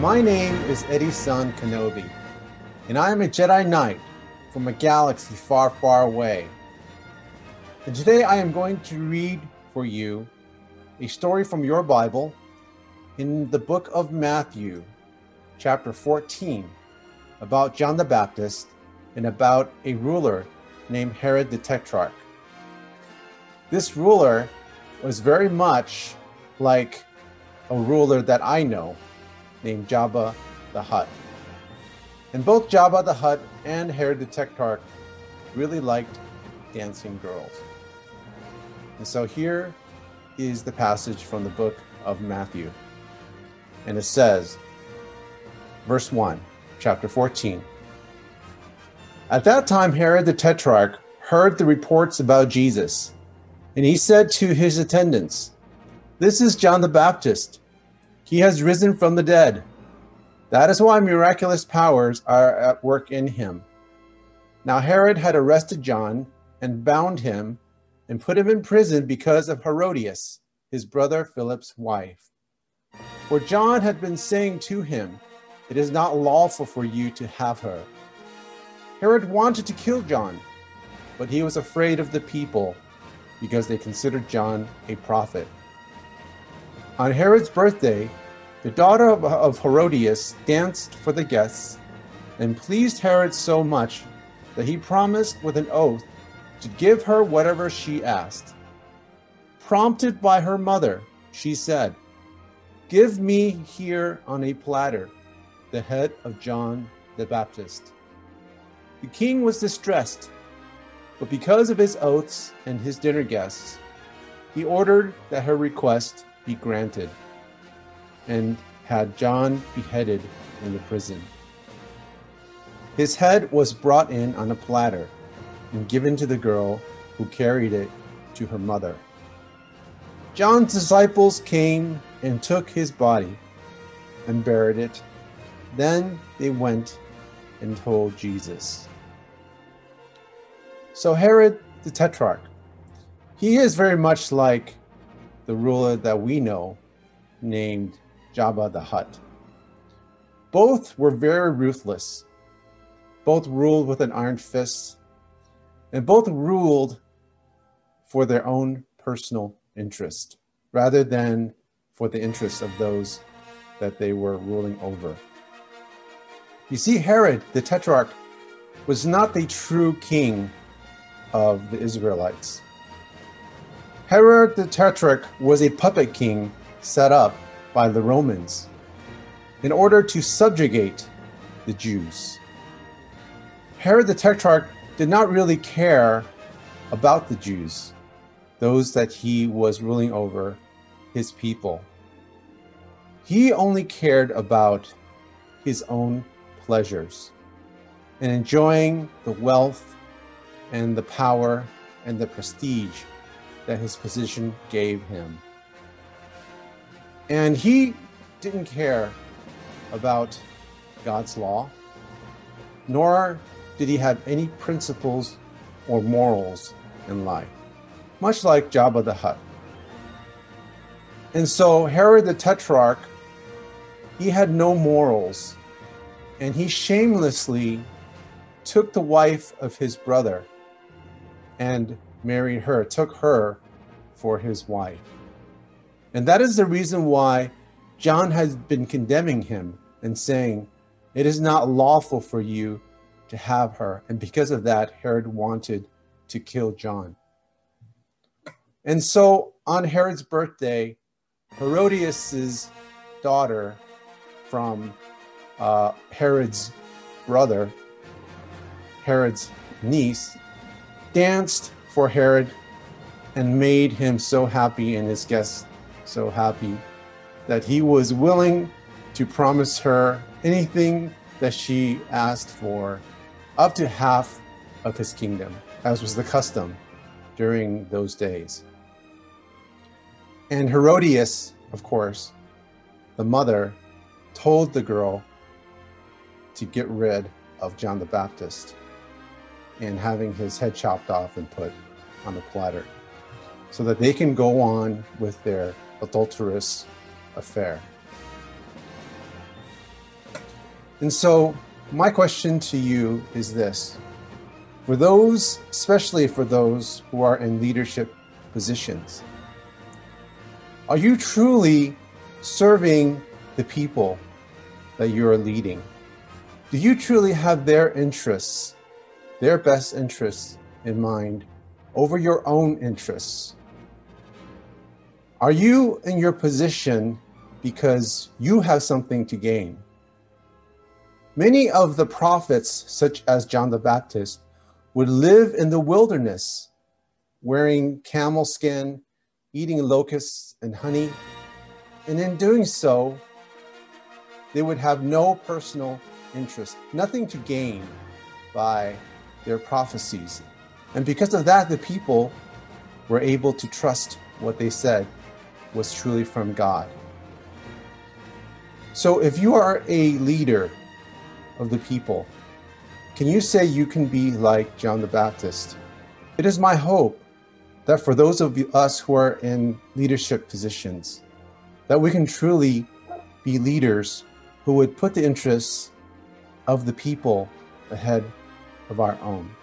My name is Eddie Son Kenobi, and I am a Jedi Knight from a galaxy far, far away. And today I am going to read for you a story from your Bible in the book of Matthew, chapter 14, about John the Baptist and about a ruler named Herod the Tetrarch. This ruler was very much like a ruler that I know named Jabba the Hutt. And both Jabba the Hutt and Herod the Tetrarch really liked dancing girls. And so here is the passage from the book of Matthew. And it says, verse 1, chapter 14. At that time, Herod the Tetrarch heard the reports about Jesus, and he said to his attendants, This is John the Baptist. He has risen from the dead. That is why miraculous powers are at work in him. Now Herod had arrested John and bound him and put him in prison because of Herodias, his brother Philip's wife. For John had been saying to him, It is not lawful for you to have her. Herod wanted to kill John, but he was afraid of the people because they considered John a prophet. On Herod's birthday, the daughter of, Herodias danced for the guests and pleased Herod so much that he promised with an oath to give her whatever she asked. Prompted by her mother, she said, Give me here on a platter the head of John the Baptist. The king was distressed, but because of his oaths and his dinner guests, he ordered that her request be granted and had John beheaded in the prison. His head was brought in on a platter and given to the girl who carried it to her mother. John's disciples came and took his body and buried it. Then they went and told Jesus. So, Herod the Tetrarch, he is very much like the ruler that we know named Jabba the Hutt. Both were very ruthless. Both ruled with an iron fist, and both ruled for their own personal interest rather than for the interests of those that they were ruling over. You see, Herod the Tetrarch was not the true king of the Israelites. Herod the Tetrarch was a puppet king set up by the Romans in order to subjugate the Jews. Herod the Tetrarch did not really care about the Jews, those that he was ruling over, his people. He only cared about his own pleasures and enjoying the wealth and the power and the prestige that his position gave him. And he didn't care about God's law, nor did he have any principles or morals in life, much like Jabba the Hutt. And so Herod the Tetrarch, he had no morals, and he shamelessly took the wife of his brother and married her, took her for his wife. And that is the reason why John has been condemning him and saying, It is not lawful for you to have her. And because of that, Herod wanted to kill John. And so on Herod's birthday, Herodias's daughter from uh, Herod's brother, Herod's niece, danced for Herod and made him so happy and his guests so happy that he was willing to promise her anything that she asked for, up to half of his kingdom, as was the custom during those days. And Herodias, of course, the mother, told the girl to get rid of John the Baptist and having his head chopped off and put on a platter so that they can go on with their adulterous affair. And so, my question to you is this for those, especially for those who are in leadership positions, are you truly serving the people that you are leading? Do you truly have their interests, their best interests in mind over your own interests? Are you in your position because you have something to gain? Many of the prophets, such as John the Baptist, would live in the wilderness, wearing camel skin, eating locusts and honey, and in doing so, they would have no personal interest, nothing to gain by their prophecies. And because of that, the people were able to trust what they said was truly from God. So if you are a leader of the people, can you say you can be like John the Baptist? It is my hope that for those of us who are in leadership positions, that we can truly be leaders who would put the interests of the people ahead of our own.